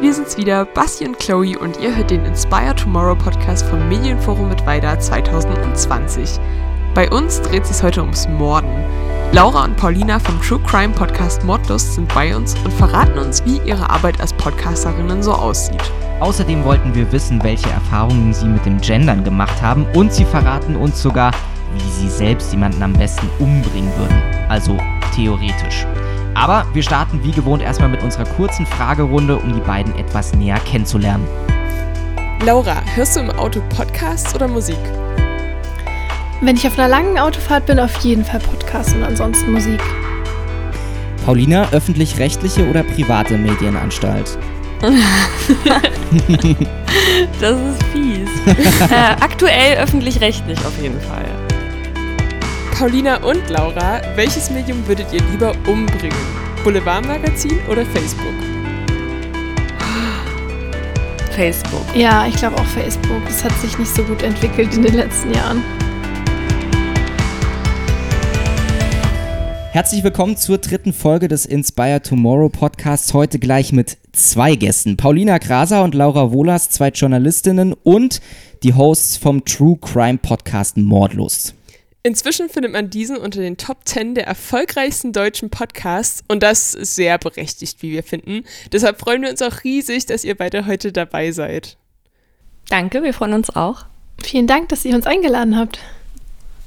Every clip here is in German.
wir sind's wieder, Basti und Chloe und ihr hört den Inspire Tomorrow Podcast vom Medienforum mit Weida 2020. Bei uns dreht es sich heute ums Morden. Laura und Paulina vom True Crime Podcast Mordlust sind bei uns und verraten uns, wie ihre Arbeit als Podcasterinnen so aussieht. Außerdem wollten wir wissen, welche Erfahrungen sie mit dem Gendern gemacht haben und sie verraten uns sogar, wie sie selbst jemanden am besten umbringen würden. Also theoretisch. Aber wir starten wie gewohnt erstmal mit unserer kurzen Fragerunde, um die beiden etwas näher kennenzulernen. Laura, hörst du im Auto Podcasts oder Musik? Wenn ich auf einer langen Autofahrt bin, auf jeden Fall Podcast und ansonsten Musik. Paulina, öffentlich-rechtliche oder private Medienanstalt? das ist fies. äh, aktuell öffentlich-rechtlich auf jeden Fall. Paulina und Laura, welches Medium würdet ihr lieber umbringen? Boulevardmagazin oder Facebook? Facebook. Ja, ich glaube auch Facebook. Es hat sich nicht so gut entwickelt in den letzten Jahren. Herzlich willkommen zur dritten Folge des Inspire Tomorrow Podcasts. Heute gleich mit zwei Gästen. Paulina Graser und Laura Wohlers, zwei Journalistinnen und die Hosts vom True Crime Podcast Mordlust. Inzwischen findet man diesen unter den Top 10 der erfolgreichsten deutschen Podcasts und das sehr berechtigt, wie wir finden. Deshalb freuen wir uns auch riesig, dass ihr beide heute dabei seid. Danke, wir freuen uns auch. Vielen Dank, dass ihr uns eingeladen habt.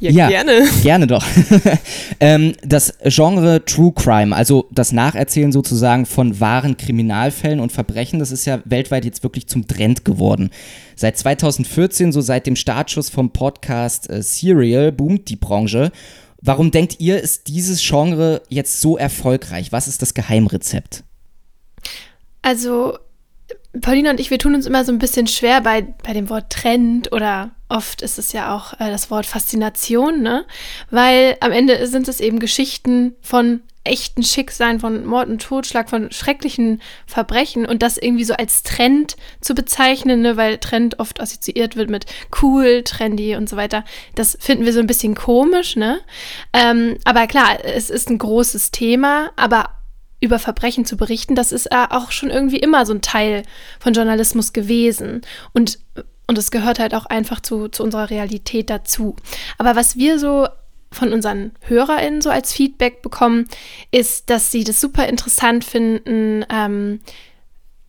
Ja, ja, gerne. Gerne doch. ähm, das Genre True Crime, also das Nacherzählen sozusagen von wahren Kriminalfällen und Verbrechen, das ist ja weltweit jetzt wirklich zum Trend geworden. Seit 2014, so seit dem Startschuss vom Podcast äh, Serial, boomt die Branche. Warum denkt ihr, ist dieses Genre jetzt so erfolgreich? Was ist das Geheimrezept? Also Paulina und ich, wir tun uns immer so ein bisschen schwer bei, bei dem Wort Trend oder oft ist es ja auch äh, das Wort Faszination, ne? Weil am Ende sind es eben Geschichten von echten Schicksalen, von Mord und Totschlag, von schrecklichen Verbrechen und das irgendwie so als Trend zu bezeichnen, ne? weil Trend oft assoziiert wird mit cool, trendy und so weiter. Das finden wir so ein bisschen komisch, ne? Ähm, aber klar, es ist ein großes Thema, aber über Verbrechen zu berichten, das ist äh, auch schon irgendwie immer so ein Teil von Journalismus gewesen. Und, und es gehört halt auch einfach zu, zu unserer Realität dazu. Aber was wir so von unseren HörerInnen so als Feedback bekommen, ist, dass sie das super interessant finden, ähm,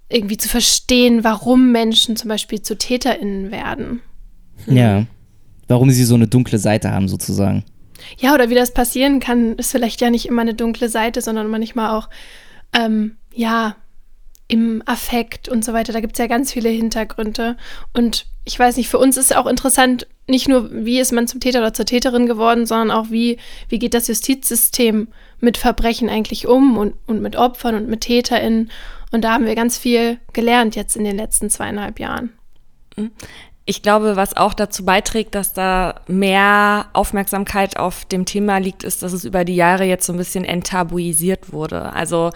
irgendwie zu verstehen, warum Menschen zum Beispiel zu TäterInnen werden. Ja, warum sie so eine dunkle Seite haben sozusagen. Ja, oder wie das passieren kann, ist vielleicht ja nicht immer eine dunkle Seite, sondern manchmal auch, ähm, ja, im Affekt und so weiter. Da gibt es ja ganz viele Hintergründe. Und ich weiß nicht, für uns ist auch interessant, nicht nur, wie ist man zum Täter oder zur Täterin geworden, sondern auch, wie, wie geht das Justizsystem mit Verbrechen eigentlich um und, und mit Opfern und mit TäterInnen. Und da haben wir ganz viel gelernt jetzt in den letzten zweieinhalb Jahren. Ich glaube, was auch dazu beiträgt, dass da mehr Aufmerksamkeit auf dem Thema liegt, ist, dass es über die Jahre jetzt so ein bisschen enttabuisiert wurde. Also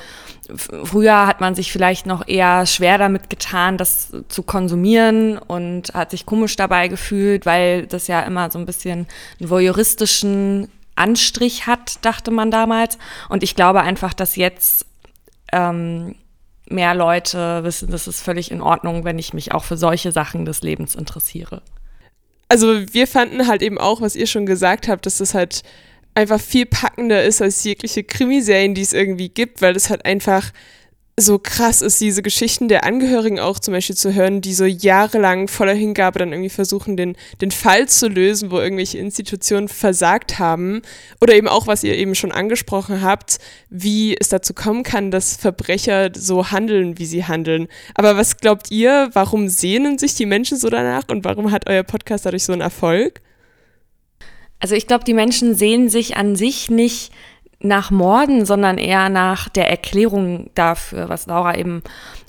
früher hat man sich vielleicht noch eher schwer damit getan, das zu konsumieren und hat sich komisch dabei gefühlt, weil das ja immer so ein bisschen einen voyeuristischen Anstrich hat, dachte man damals. Und ich glaube einfach, dass jetzt ähm, mehr Leute wissen, das ist völlig in Ordnung, wenn ich mich auch für solche Sachen des Lebens interessiere. Also wir fanden halt eben auch, was ihr schon gesagt habt, dass das halt einfach viel packender ist als jegliche Krimiserien, die es irgendwie gibt, weil das halt einfach so krass ist, diese Geschichten der Angehörigen auch zum Beispiel zu hören, die so jahrelang voller Hingabe dann irgendwie versuchen, den, den Fall zu lösen, wo irgendwelche Institutionen versagt haben. Oder eben auch, was ihr eben schon angesprochen habt, wie es dazu kommen kann, dass Verbrecher so handeln, wie sie handeln. Aber was glaubt ihr, warum sehnen sich die Menschen so danach und warum hat euer Podcast dadurch so einen Erfolg? Also ich glaube, die Menschen sehen sich an sich nicht nach Morden, sondern eher nach der Erklärung dafür, was Laura eben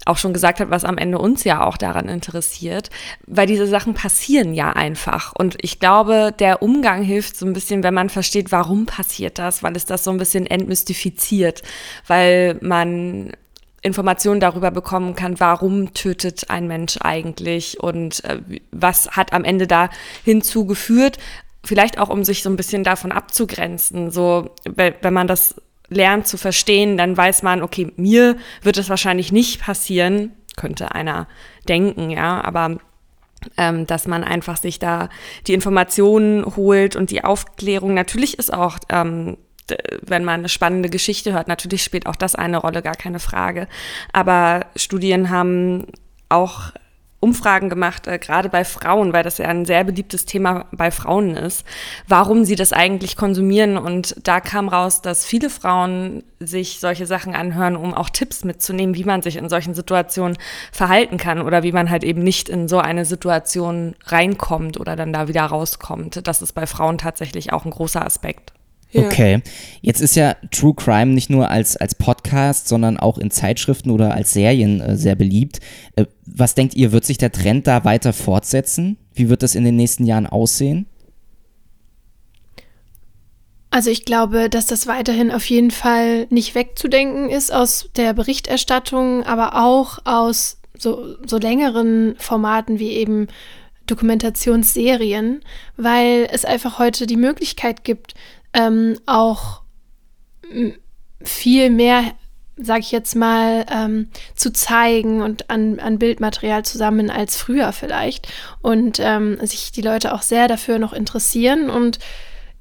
auch schon gesagt hat, was am Ende uns ja auch daran interessiert, weil diese Sachen passieren ja einfach. Und ich glaube, der Umgang hilft so ein bisschen, wenn man versteht, warum passiert das, weil es das so ein bisschen entmystifiziert, weil man Informationen darüber bekommen kann, warum tötet ein Mensch eigentlich und äh, was hat am Ende da hinzugeführt, vielleicht auch um sich so ein bisschen davon abzugrenzen. So, wenn man das lernt zu verstehen, dann weiß man, okay, mir wird es wahrscheinlich nicht passieren, könnte einer denken, ja, aber ähm, dass man einfach sich da die Informationen holt und die Aufklärung. Natürlich ist auch, ähm, wenn man eine spannende Geschichte hört, natürlich spielt auch das eine Rolle, gar keine Frage. Aber Studien haben auch Umfragen gemacht, äh, gerade bei Frauen, weil das ja ein sehr beliebtes Thema bei Frauen ist, warum sie das eigentlich konsumieren. Und da kam raus, dass viele Frauen sich solche Sachen anhören, um auch Tipps mitzunehmen, wie man sich in solchen Situationen verhalten kann oder wie man halt eben nicht in so eine Situation reinkommt oder dann da wieder rauskommt. Das ist bei Frauen tatsächlich auch ein großer Aspekt. Ja. Okay, jetzt ist ja True Crime nicht nur als, als Podcast, sondern auch in Zeitschriften oder als Serien äh, sehr beliebt. Äh, was denkt ihr, wird sich der Trend da weiter fortsetzen? Wie wird das in den nächsten Jahren aussehen? Also ich glaube, dass das weiterhin auf jeden Fall nicht wegzudenken ist aus der Berichterstattung, aber auch aus so, so längeren Formaten wie eben Dokumentationsserien, weil es einfach heute die Möglichkeit gibt, ähm, auch viel mehr, sag ich jetzt mal, ähm, zu zeigen und an, an Bildmaterial zusammen als früher vielleicht. Und ähm, sich die Leute auch sehr dafür noch interessieren. Und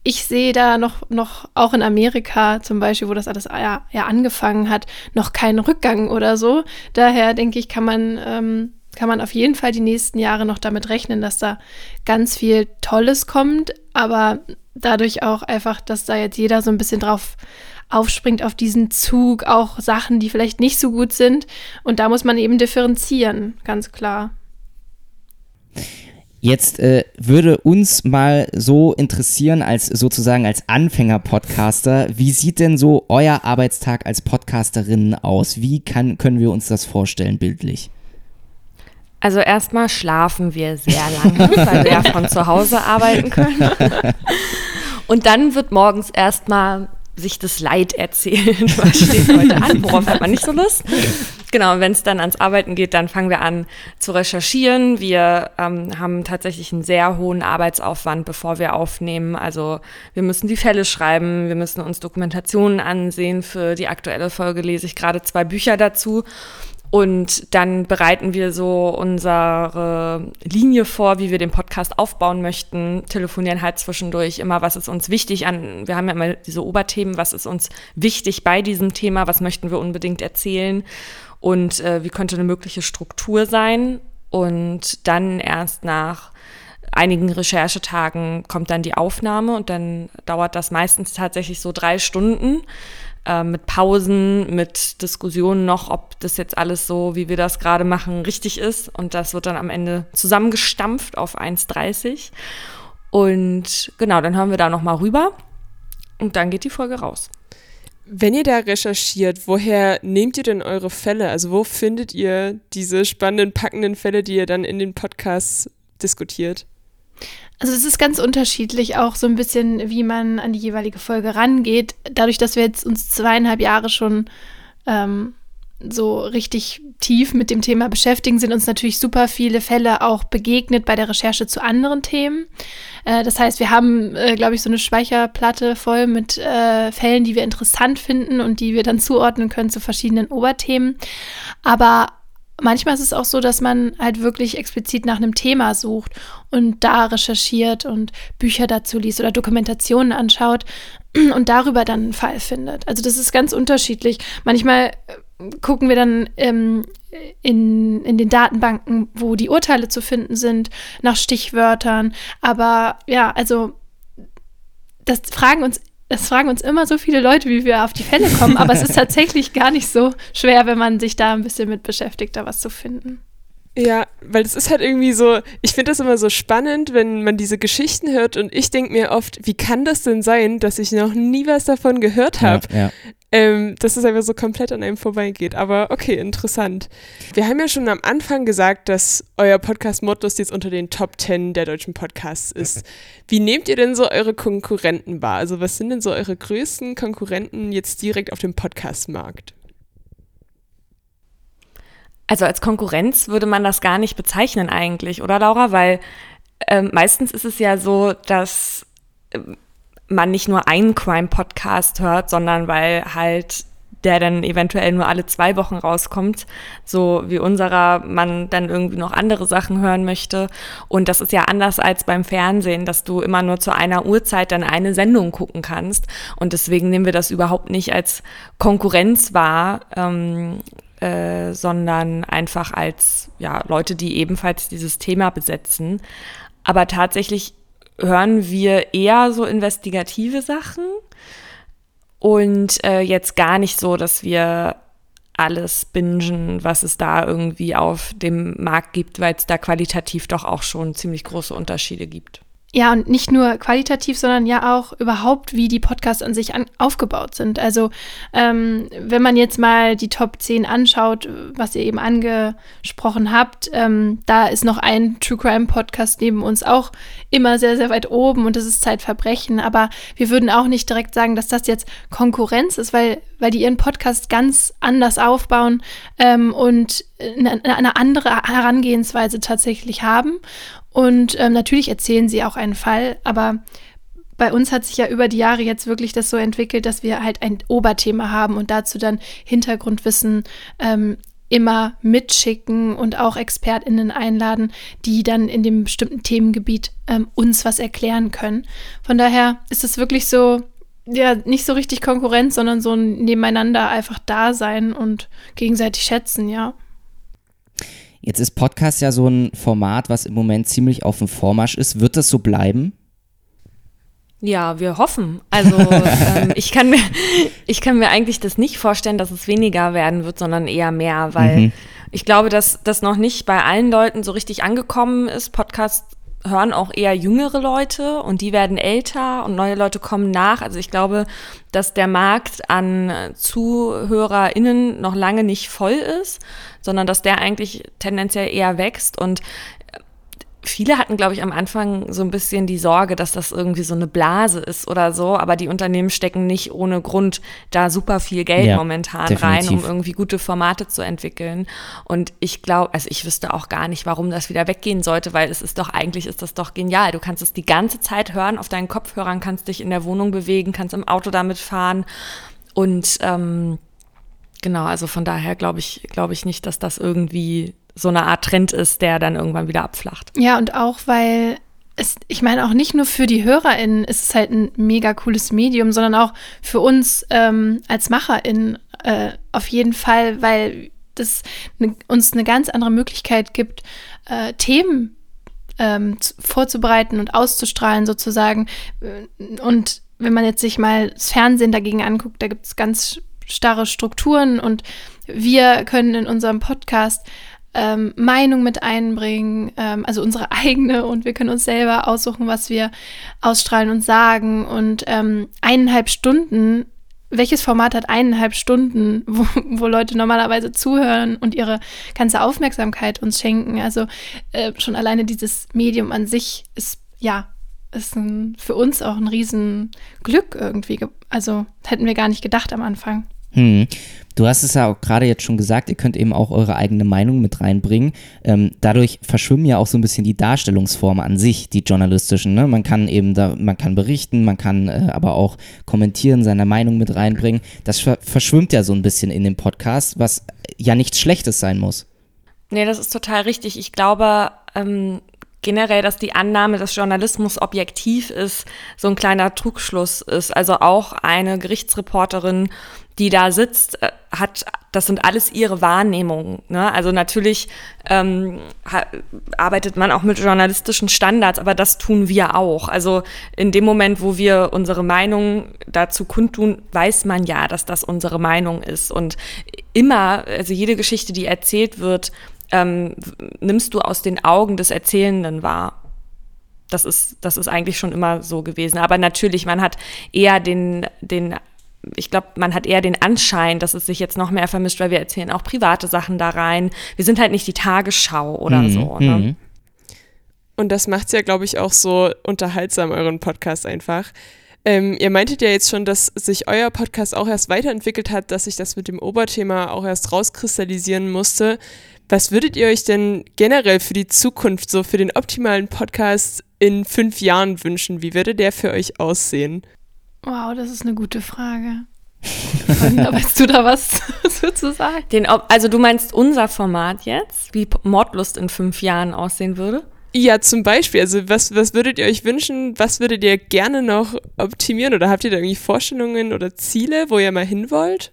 ich sehe da noch, noch auch in Amerika zum Beispiel, wo das alles ja, ja angefangen hat, noch keinen Rückgang oder so. Daher denke ich, kann man ähm, kann man auf jeden Fall die nächsten Jahre noch damit rechnen, dass da ganz viel Tolles kommt, aber dadurch auch einfach, dass da jetzt jeder so ein bisschen drauf aufspringt auf diesen Zug, auch Sachen, die vielleicht nicht so gut sind. Und da muss man eben differenzieren, ganz klar. Jetzt äh, würde uns mal so interessieren, als sozusagen als Anfänger-Podcaster, wie sieht denn so euer Arbeitstag als Podcasterin aus? Wie kann, können wir uns das vorstellen, bildlich? Also erstmal schlafen wir sehr lange, weil wir ja von zu Hause arbeiten können. Und dann wird morgens erstmal sich das Leid erzählen, was steht heute an, worauf hat man nicht so Lust. Genau, wenn es dann ans Arbeiten geht, dann fangen wir an zu recherchieren. Wir ähm, haben tatsächlich einen sehr hohen Arbeitsaufwand, bevor wir aufnehmen. Also wir müssen die Fälle schreiben, wir müssen uns Dokumentationen ansehen. Für die aktuelle Folge lese ich gerade zwei Bücher dazu. Und dann bereiten wir so unsere Linie vor, wie wir den Podcast aufbauen möchten, telefonieren halt zwischendurch immer, was ist uns wichtig an, wir haben ja immer diese Oberthemen, was ist uns wichtig bei diesem Thema, was möchten wir unbedingt erzählen und äh, wie könnte eine mögliche Struktur sein. Und dann erst nach einigen Recherchetagen kommt dann die Aufnahme und dann dauert das meistens tatsächlich so drei Stunden äh, mit Pausen, mit Diskussionen noch, ob das jetzt alles so, wie wir das gerade machen, richtig ist. Und das wird dann am Ende zusammengestampft auf 1,30. Und genau, dann hören wir da nochmal rüber und dann geht die Folge raus. Wenn ihr da recherchiert, woher nehmt ihr denn eure Fälle? Also wo findet ihr diese spannenden, packenden Fälle, die ihr dann in den Podcasts diskutiert? Also es ist ganz unterschiedlich auch so ein bisschen, wie man an die jeweilige Folge rangeht. Dadurch, dass wir jetzt uns zweieinhalb Jahre schon ähm, so richtig tief mit dem Thema beschäftigen, sind uns natürlich super viele Fälle auch begegnet bei der Recherche zu anderen Themen. Äh, das heißt, wir haben, äh, glaube ich, so eine Speicherplatte voll mit äh, Fällen, die wir interessant finden und die wir dann zuordnen können zu verschiedenen Oberthemen. Aber manchmal ist es auch so, dass man halt wirklich explizit nach einem Thema sucht und da recherchiert und Bücher dazu liest oder Dokumentationen anschaut und darüber dann einen Fall findet. Also das ist ganz unterschiedlich. Manchmal äh, gucken wir dann ähm, in, in den Datenbanken, wo die Urteile zu finden sind, nach Stichwörtern. Aber ja, also das fragen uns das fragen uns immer so viele Leute, wie wir auf die Fälle kommen, aber es ist tatsächlich gar nicht so schwer, wenn man sich da ein bisschen mit beschäftigt, da was zu finden. Ja, weil es ist halt irgendwie so, ich finde das immer so spannend, wenn man diese Geschichten hört und ich denke mir oft, wie kann das denn sein, dass ich noch nie was davon gehört habe? Ja, ja ähm, dass es einfach so komplett an einem vorbeigeht. Aber okay, interessant. Wir haben ja schon am Anfang gesagt, dass euer Podcast Mottos jetzt unter den Top 10 der deutschen Podcasts ist. Wie nehmt ihr denn so eure Konkurrenten wahr? Also was sind denn so eure größten Konkurrenten jetzt direkt auf dem Podcastmarkt? Also als Konkurrenz würde man das gar nicht bezeichnen eigentlich, oder Laura? Weil äh, meistens ist es ja so, dass äh, man nicht nur einen Crime-Podcast hört, sondern weil halt der dann eventuell nur alle zwei Wochen rauskommt, so wie unserer man dann irgendwie noch andere Sachen hören möchte. Und das ist ja anders als beim Fernsehen, dass du immer nur zu einer Uhrzeit dann eine Sendung gucken kannst. Und deswegen nehmen wir das überhaupt nicht als Konkurrenz wahr, ähm, äh, sondern einfach als ja, Leute, die ebenfalls dieses Thema besetzen. Aber tatsächlich hören wir eher so investigative Sachen und äh, jetzt gar nicht so, dass wir alles bingen, was es da irgendwie auf dem Markt gibt, weil es da qualitativ doch auch schon ziemlich große Unterschiede gibt. Ja, und nicht nur qualitativ, sondern ja auch überhaupt, wie die Podcasts an sich an, aufgebaut sind. Also ähm, wenn man jetzt mal die Top 10 anschaut, was ihr eben angesprochen habt, ähm, da ist noch ein True Crime Podcast neben uns auch immer sehr, sehr weit oben und das ist Zeitverbrechen. Aber wir würden auch nicht direkt sagen, dass das jetzt Konkurrenz ist, weil, weil die ihren Podcast ganz anders aufbauen ähm, und eine, eine andere Herangehensweise tatsächlich haben. Und ähm, natürlich erzählen sie auch einen Fall, aber bei uns hat sich ja über die Jahre jetzt wirklich das so entwickelt, dass wir halt ein Oberthema haben und dazu dann Hintergrundwissen ähm, immer mitschicken und auch ExpertInnen einladen, die dann in dem bestimmten Themengebiet ähm, uns was erklären können. Von daher ist es wirklich so, ja, nicht so richtig Konkurrenz, sondern so ein Nebeneinander einfach da sein und gegenseitig schätzen, ja. Jetzt ist Podcast ja so ein Format, was im Moment ziemlich auf dem Vormarsch ist. Wird das so bleiben? Ja, wir hoffen. Also ähm, ich, kann mir, ich kann mir eigentlich das nicht vorstellen, dass es weniger werden wird, sondern eher mehr, weil mhm. ich glaube, dass das noch nicht bei allen Leuten so richtig angekommen ist. Podcast hören auch eher jüngere Leute und die werden älter und neue Leute kommen nach. Also ich glaube, dass der Markt an ZuhörerInnen noch lange nicht voll ist, sondern dass der eigentlich tendenziell eher wächst und viele hatten, glaube ich, am Anfang so ein bisschen die Sorge, dass das irgendwie so eine Blase ist oder so, aber die Unternehmen stecken nicht ohne Grund da super viel Geld ja, momentan definitiv. rein, um irgendwie gute Formate zu entwickeln. Und ich glaube, also ich wüsste auch gar nicht, warum das wieder weggehen sollte, weil es ist doch eigentlich ist das doch genial. Du kannst es die ganze Zeit hören auf deinen Kopfhörern, kannst dich in der Wohnung bewegen, kannst im Auto damit fahren und ähm, genau, also von daher glaube ich, glaube ich nicht, dass das irgendwie so eine Art Trend ist, der dann irgendwann wieder abflacht. Ja, und auch weil es, ich meine auch nicht nur für die HörerInnen ist es halt ein mega cooles Medium, sondern auch für uns ähm, als MacherInnen äh, auf jeden Fall, weil das ne, uns eine ganz andere Möglichkeit gibt, äh, Themen ähm, vorzubereiten und auszustrahlen sozusagen. Und wenn man jetzt sich mal das Fernsehen dagegen anguckt, da gibt es ganz starre Strukturen und wir können in unserem Podcast ähm, Meinung mit einbringen, ähm, also unsere eigene und wir können uns selber aussuchen, was wir ausstrahlen und sagen. Und ähm, eineinhalb Stunden, welches Format hat eineinhalb Stunden, wo, wo Leute normalerweise zuhören und ihre ganze Aufmerksamkeit uns schenken? Also äh, schon alleine dieses Medium an sich ist ja ist ein, für uns auch ein Riesenglück irgendwie. Also hätten wir gar nicht gedacht am Anfang. Hm. Du hast es ja auch gerade jetzt schon gesagt, ihr könnt eben auch eure eigene Meinung mit reinbringen. Ähm, dadurch verschwimmen ja auch so ein bisschen die Darstellungsformen an sich, die journalistischen. Ne? Man kann eben da, man kann berichten, man kann äh, aber auch kommentieren, seine Meinung mit reinbringen. Das ver verschwimmt ja so ein bisschen in dem Podcast, was ja nichts Schlechtes sein muss. Nee, das ist total richtig. Ich glaube, ähm, generell, dass die Annahme, dass Journalismus objektiv ist, so ein kleiner Trugschluss ist. Also auch eine Gerichtsreporterin, die da sitzt, äh, hat, das sind alles ihre Wahrnehmungen. Ne? Also natürlich ähm, arbeitet man auch mit journalistischen Standards, aber das tun wir auch. Also in dem Moment, wo wir unsere Meinung dazu kundtun, weiß man ja, dass das unsere Meinung ist. Und immer, also jede Geschichte, die erzählt wird, ähm, nimmst du aus den Augen des Erzählenden wahr. Das ist, das ist eigentlich schon immer so gewesen. Aber natürlich, man hat eher den, den ich glaube, man hat eher den Anschein, dass es sich jetzt noch mehr vermischt, weil wir erzählen auch private Sachen da rein. Wir sind halt nicht die Tagesschau oder mhm. so. Ne? Mhm. Und das macht es ja, glaube ich, auch so unterhaltsam, euren Podcast einfach. Ähm, ihr meintet ja jetzt schon, dass sich euer Podcast auch erst weiterentwickelt hat, dass sich das mit dem Oberthema auch erst rauskristallisieren musste. Was würdet ihr euch denn generell für die Zukunft, so für den optimalen Podcast in fünf Jahren wünschen? Wie würde der für euch aussehen? Wow, das ist eine gute Frage. weißt du da was zu sagen? Den, also du meinst unser Format jetzt, wie Mordlust in fünf Jahren aussehen würde? Ja, zum Beispiel. Also was, was würdet ihr euch wünschen? Was würdet ihr gerne noch optimieren? Oder habt ihr da irgendwie Vorstellungen oder Ziele, wo ihr mal hin wollt?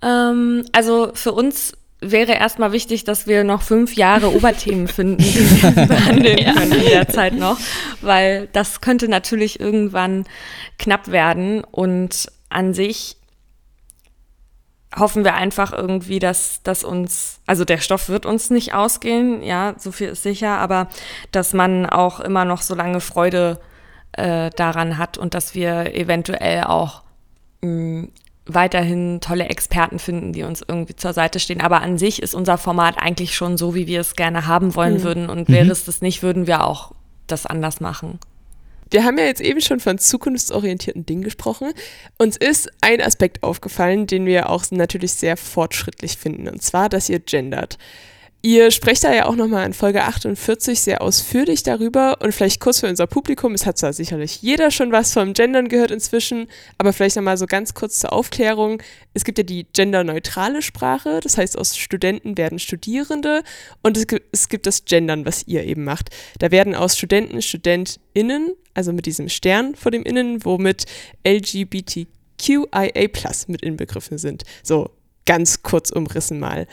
Ähm, also für uns wäre erstmal wichtig, dass wir noch fünf Jahre Oberthemen finden, die wir behandeln können in der Zeit noch, weil das könnte natürlich irgendwann knapp werden und an sich hoffen wir einfach irgendwie, dass, dass uns, also der Stoff wird uns nicht ausgehen, ja, so viel ist sicher, aber dass man auch immer noch so lange Freude äh, daran hat und dass wir eventuell auch mh, weiterhin tolle Experten finden, die uns irgendwie zur Seite stehen. Aber an sich ist unser Format eigentlich schon so, wie wir es gerne haben wollen mhm. würden. Und wäre mhm. es das nicht, würden wir auch das anders machen. Wir haben ja jetzt eben schon von zukunftsorientierten Dingen gesprochen. Uns ist ein Aspekt aufgefallen, den wir auch natürlich sehr fortschrittlich finden, und zwar, dass ihr gendert. Ihr sprecht da ja auch nochmal in Folge 48 sehr ausführlich darüber und vielleicht kurz für unser Publikum, es hat zwar sicherlich jeder schon was vom Gendern gehört inzwischen, aber vielleicht nochmal so ganz kurz zur Aufklärung. Es gibt ja die genderneutrale Sprache, das heißt aus Studenten werden Studierende und es gibt, es gibt das Gendern, was ihr eben macht. Da werden aus Studenten StudentInnen, also mit diesem Stern vor dem Innen, womit LGBTQIA mit inbegriffen sind. So ganz kurz umrissen mal.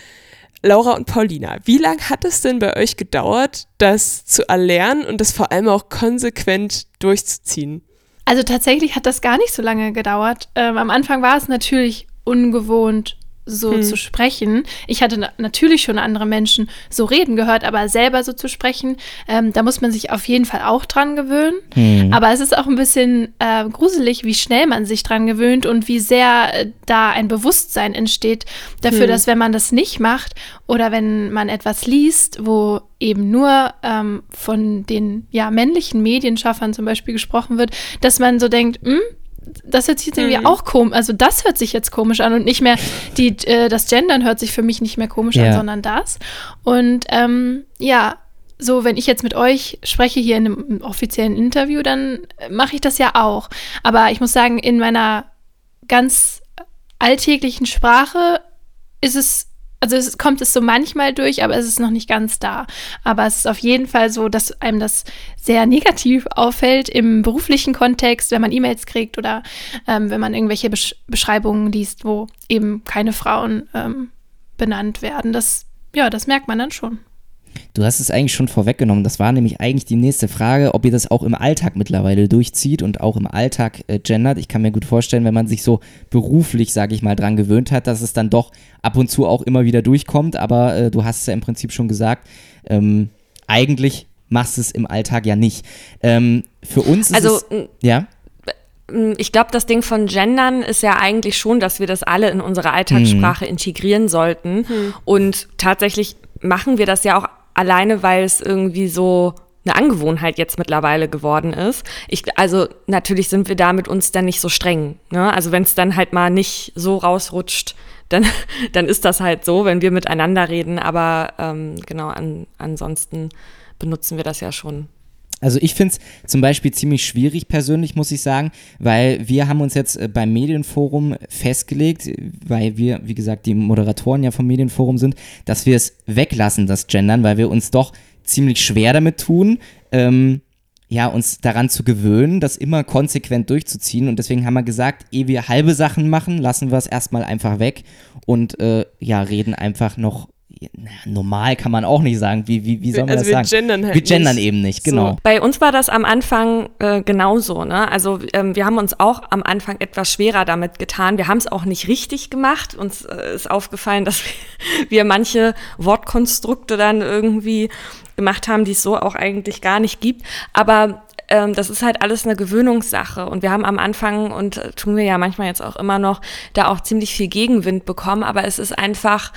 Laura und Paulina, wie lange hat es denn bei euch gedauert, das zu erlernen und das vor allem auch konsequent durchzuziehen? Also tatsächlich hat das gar nicht so lange gedauert. Ähm, am Anfang war es natürlich ungewohnt, so hm. zu sprechen. Ich hatte na natürlich schon andere Menschen so reden gehört, aber selber so zu sprechen, ähm, da muss man sich auf jeden Fall auch dran gewöhnen. Hm. Aber es ist auch ein bisschen äh, gruselig, wie schnell man sich dran gewöhnt und wie sehr äh, da ein Bewusstsein entsteht dafür, hm. dass wenn man das nicht macht oder wenn man etwas liest, wo eben nur ähm, von den ja, männlichen Medienschaffern zum Beispiel gesprochen wird, dass man so denkt, hm, das hört sich jetzt irgendwie mhm. auch komisch, also das hört sich jetzt komisch an und nicht mehr, die, äh, das Gendern hört sich für mich nicht mehr komisch ja. an, sondern das. Und ähm, ja, so, wenn ich jetzt mit euch spreche hier in einem offiziellen Interview, dann mache ich das ja auch. Aber ich muss sagen, in meiner ganz alltäglichen Sprache ist es also es kommt es so manchmal durch, aber es ist noch nicht ganz da. Aber es ist auf jeden Fall so, dass einem das sehr negativ auffällt im beruflichen Kontext, wenn man E-Mails kriegt oder ähm, wenn man irgendwelche Besch Beschreibungen liest, wo eben keine Frauen ähm, benannt werden. Das, ja, das merkt man dann schon. Du hast es eigentlich schon vorweggenommen. Das war nämlich eigentlich die nächste Frage, ob ihr das auch im Alltag mittlerweile durchzieht und auch im Alltag äh, gendert. Ich kann mir gut vorstellen, wenn man sich so beruflich, sage ich mal, dran gewöhnt hat, dass es dann doch ab und zu auch immer wieder durchkommt. Aber äh, du hast es ja im Prinzip schon gesagt, ähm, eigentlich machst du es im Alltag ja nicht. Ähm, für uns ist also, es. Ja? Ich glaube, das Ding von Gendern ist ja eigentlich schon, dass wir das alle in unsere Alltagssprache hm. integrieren sollten. Hm. Und tatsächlich machen wir das ja auch alleine, weil es irgendwie so eine Angewohnheit jetzt mittlerweile geworden ist. Ich, also natürlich sind wir da mit uns dann nicht so streng. Ne? Also wenn es dann halt mal nicht so rausrutscht, dann, dann ist das halt so, wenn wir miteinander reden. Aber ähm, genau, an, ansonsten benutzen wir das ja schon. Also ich finde es zum Beispiel ziemlich schwierig persönlich, muss ich sagen, weil wir haben uns jetzt äh, beim Medienforum festgelegt, weil wir, wie gesagt, die Moderatoren ja vom Medienforum sind, dass wir es weglassen, das Gendern, weil wir uns doch ziemlich schwer damit tun, ähm, ja, uns daran zu gewöhnen, das immer konsequent durchzuziehen. Und deswegen haben wir gesagt, ehe wir halbe Sachen machen, lassen wir es erstmal einfach weg und äh, ja, reden einfach noch naja, normal kann man auch nicht sagen. Wie, wie, wie soll man also das sagen? Gendern halt wir gendern nicht. eben nicht, genau. So. Bei uns war das am Anfang äh, genauso. Ne? Also ähm, wir haben uns auch am Anfang etwas schwerer damit getan. Wir haben es auch nicht richtig gemacht. Uns äh, ist aufgefallen, dass wir, wir manche Wortkonstrukte dann irgendwie gemacht haben, die es so auch eigentlich gar nicht gibt. Aber ähm, das ist halt alles eine Gewöhnungssache. Und wir haben am Anfang, und äh, tun wir ja manchmal jetzt auch immer noch, da auch ziemlich viel Gegenwind bekommen. Aber es ist einfach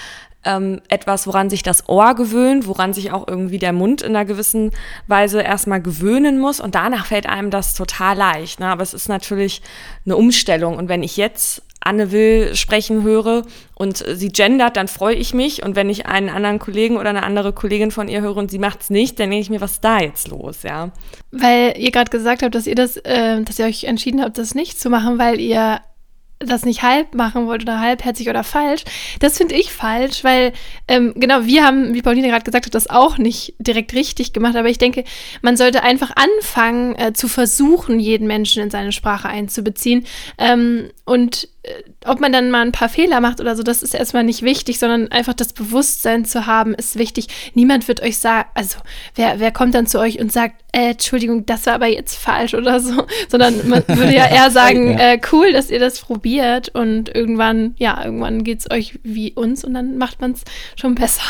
ähm, etwas, woran sich das Ohr gewöhnt, woran sich auch irgendwie der Mund in einer gewissen Weise erstmal gewöhnen muss und danach fällt einem das total leicht. Ne? Aber es ist natürlich eine Umstellung und wenn ich jetzt Anne Will sprechen höre und sie gendert, dann freue ich mich. Und wenn ich einen anderen Kollegen oder eine andere Kollegin von ihr höre und sie macht es nicht, dann denke ich mir, was ist da jetzt los, ja? Weil ihr gerade gesagt habt, dass ihr das, äh, dass ihr euch entschieden habt, das nicht zu machen, weil ihr das nicht halb machen wollt oder halbherzig oder falsch. Das finde ich falsch, weil ähm, genau, wir haben, wie Pauline gerade gesagt hat, das auch nicht direkt richtig gemacht. Aber ich denke, man sollte einfach anfangen äh, zu versuchen, jeden Menschen in seine Sprache einzubeziehen. Ähm, und ob man dann mal ein paar Fehler macht oder so, das ist erstmal nicht wichtig, sondern einfach das Bewusstsein zu haben, ist wichtig. Niemand wird euch sagen, also wer, wer kommt dann zu euch und sagt, äh, Entschuldigung, das war aber jetzt falsch oder so, sondern man würde ja eher sagen, ja. Äh, cool, dass ihr das probiert und irgendwann, ja, irgendwann geht es euch wie uns und dann macht man es schon besser.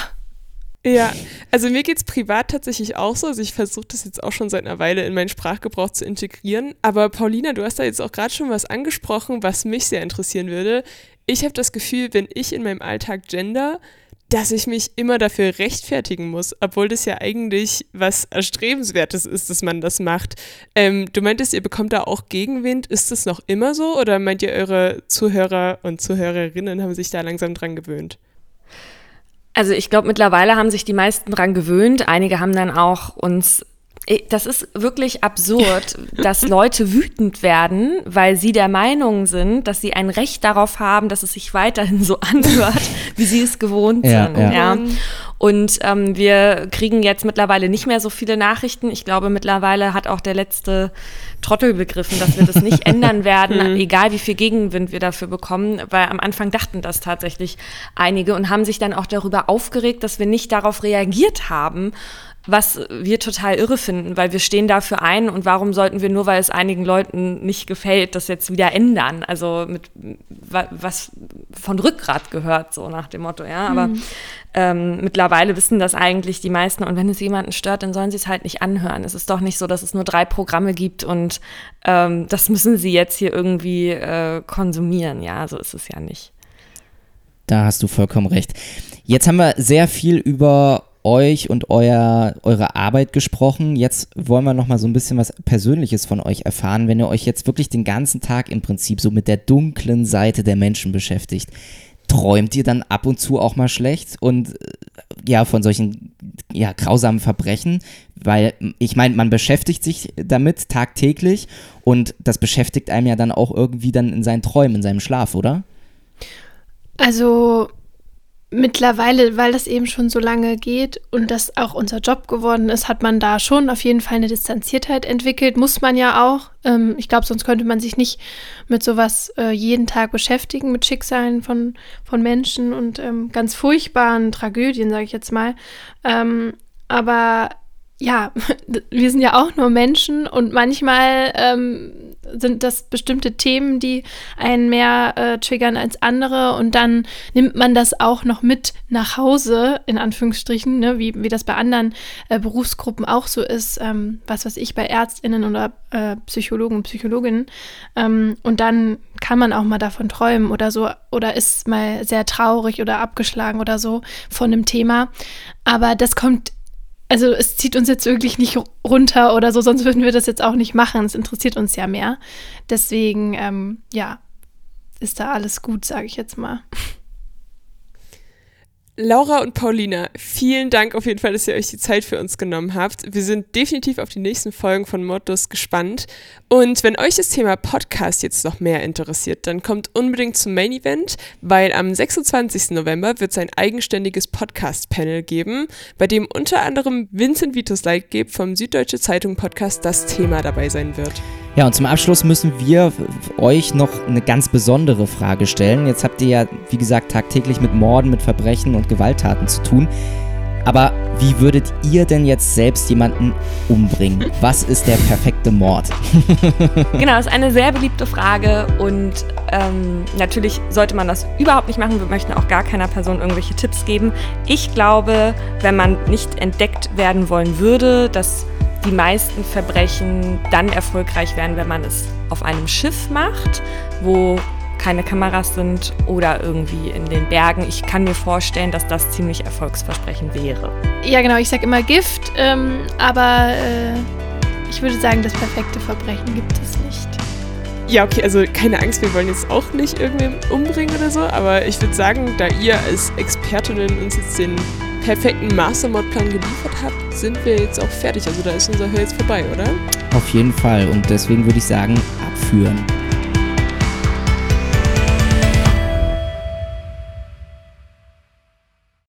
Ja, also mir geht es privat tatsächlich auch so. Also ich versuche das jetzt auch schon seit einer Weile in meinen Sprachgebrauch zu integrieren. Aber Paulina, du hast da jetzt auch gerade schon was angesprochen, was mich sehr interessieren würde. Ich habe das Gefühl, wenn ich in meinem Alltag gender, dass ich mich immer dafür rechtfertigen muss, obwohl das ja eigentlich was Erstrebenswertes ist, dass man das macht. Ähm, du meintest, ihr bekommt da auch Gegenwind. Ist das noch immer so oder meint ihr, eure Zuhörer und Zuhörerinnen haben sich da langsam dran gewöhnt? Also ich glaube, mittlerweile haben sich die meisten dran gewöhnt. Einige haben dann auch uns das ist wirklich absurd, dass Leute wütend werden, weil sie der Meinung sind, dass sie ein Recht darauf haben, dass es sich weiterhin so anhört, wie sie es gewohnt ja, sind. Ja. ja. Und ähm, wir kriegen jetzt mittlerweile nicht mehr so viele Nachrichten. Ich glaube, mittlerweile hat auch der letzte Trottel begriffen, dass wir das nicht ändern werden, mhm. egal wie viel Gegenwind wir dafür bekommen, weil am Anfang dachten das tatsächlich einige und haben sich dann auch darüber aufgeregt, dass wir nicht darauf reagiert haben was wir total irre finden, weil wir stehen dafür ein und warum sollten wir nur, weil es einigen Leuten nicht gefällt, das jetzt wieder ändern? Also mit was von Rückgrat gehört, so nach dem Motto, ja. Aber mhm. ähm, mittlerweile wissen das eigentlich die meisten und wenn es jemanden stört, dann sollen sie es halt nicht anhören. Es ist doch nicht so, dass es nur drei Programme gibt und ähm, das müssen sie jetzt hier irgendwie äh, konsumieren. Ja, so ist es ja nicht. Da hast du vollkommen recht. Jetzt haben wir sehr viel über euch und euer, eure Arbeit gesprochen. Jetzt wollen wir noch mal so ein bisschen was Persönliches von euch erfahren, wenn ihr euch jetzt wirklich den ganzen Tag im Prinzip so mit der dunklen Seite der Menschen beschäftigt. Träumt ihr dann ab und zu auch mal schlecht und äh, ja, von solchen ja, grausamen Verbrechen? Weil ich meine, man beschäftigt sich damit tagtäglich und das beschäftigt einem ja dann auch irgendwie dann in seinen Träumen, in seinem Schlaf, oder? Also mittlerweile, weil das eben schon so lange geht und das auch unser Job geworden ist, hat man da schon auf jeden Fall eine Distanziertheit entwickelt. Muss man ja auch. Ähm, ich glaube, sonst könnte man sich nicht mit sowas äh, jeden Tag beschäftigen, mit Schicksalen von, von Menschen und ähm, ganz furchtbaren Tragödien, sage ich jetzt mal. Ähm, aber ja, wir sind ja auch nur Menschen und manchmal ähm, sind das bestimmte Themen, die einen mehr äh, triggern als andere und dann nimmt man das auch noch mit nach Hause, in Anführungsstrichen, ne, wie, wie das bei anderen äh, Berufsgruppen auch so ist, ähm, was weiß ich, bei ÄrztInnen oder äh, Psychologen und Psychologinnen. Ähm, und dann kann man auch mal davon träumen oder so oder ist mal sehr traurig oder abgeschlagen oder so von einem Thema. Aber das kommt also es zieht uns jetzt wirklich nicht runter oder so, sonst würden wir das jetzt auch nicht machen. Es interessiert uns ja mehr. Deswegen, ähm, ja, ist da alles gut, sage ich jetzt mal. Laura und Paulina, vielen Dank auf jeden Fall, dass ihr euch die Zeit für uns genommen habt. Wir sind definitiv auf die nächsten Folgen von Modus gespannt. Und wenn euch das Thema Podcast jetzt noch mehr interessiert, dann kommt unbedingt zum Main Event, weil am 26. November wird es ein eigenständiges Podcast-Panel geben, bei dem unter anderem Vincent Vitus Leitgeb vom Süddeutsche Zeitung Podcast das Thema dabei sein wird. Ja, und zum Abschluss müssen wir euch noch eine ganz besondere Frage stellen. Jetzt habt ihr ja, wie gesagt, tagtäglich mit Morden, mit Verbrechen und Gewalttaten zu tun. Aber wie würdet ihr denn jetzt selbst jemanden umbringen? Was ist der perfekte Mord? genau, das ist eine sehr beliebte Frage und ähm, natürlich sollte man das überhaupt nicht machen. Wir möchten auch gar keiner Person irgendwelche Tipps geben. Ich glaube, wenn man nicht entdeckt werden wollen würde, dass die meisten Verbrechen dann erfolgreich werden, wenn man es auf einem Schiff macht, wo keine Kameras sind oder irgendwie in den Bergen. Ich kann mir vorstellen, dass das ziemlich erfolgsversprechend wäre. Ja, genau. Ich sage immer Gift, ähm, aber äh, ich würde sagen, das perfekte Verbrechen gibt es nicht. Ja, okay, also keine Angst, wir wollen jetzt auch nicht irgendwen umbringen oder so, aber ich würde sagen, da ihr als Expertinnen uns jetzt den perfekten Mastermod-Plan geliefert habt, sind wir jetzt auch fertig. Also da ist unser Hör jetzt vorbei, oder? Auf jeden Fall und deswegen würde ich sagen, abführen.